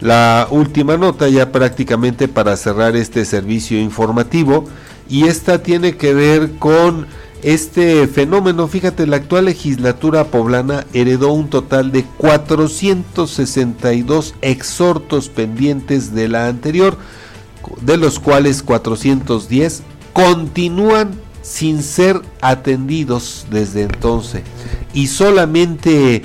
la última nota ya prácticamente para cerrar este servicio informativo y esta tiene que ver con este fenómeno. Fíjate, la actual legislatura poblana heredó un total de 462 exhortos pendientes de la anterior, de los cuales 410 continúan sin ser atendidos desde entonces. Y solamente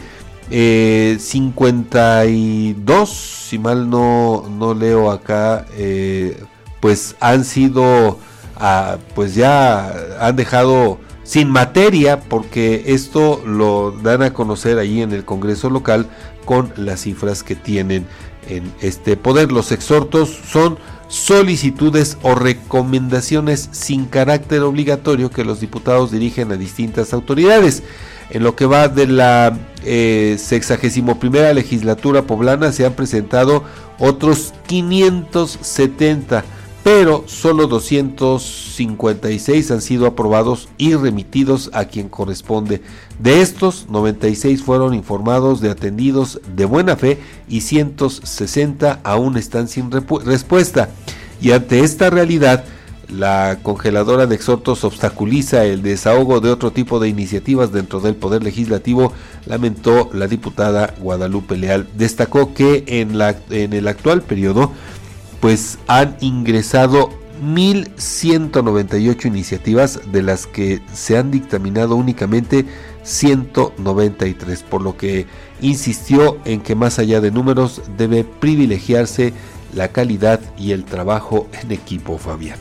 52, eh, si mal no, no leo acá, eh, pues han sido, ah, pues ya han dejado sin materia, porque esto lo dan a conocer allí en el Congreso local con las cifras que tienen en este poder. Los exhortos son solicitudes o recomendaciones sin carácter obligatorio que los diputados dirigen a distintas autoridades. En lo que va de la eh, 61 legislatura poblana se han presentado otros 570 pero solo 256 han sido aprobados y remitidos a quien corresponde. De estos, 96 fueron informados de atendidos de buena fe y 160 aún están sin respuesta. Y ante esta realidad, la congeladora de exhortos obstaculiza el desahogo de otro tipo de iniciativas dentro del Poder Legislativo, lamentó la diputada Guadalupe Leal. Destacó que en, la, en el actual periodo pues han ingresado 1.198 iniciativas, de las que se han dictaminado únicamente 193, por lo que insistió en que más allá de números debe privilegiarse la calidad y el trabajo en equipo, Fabián.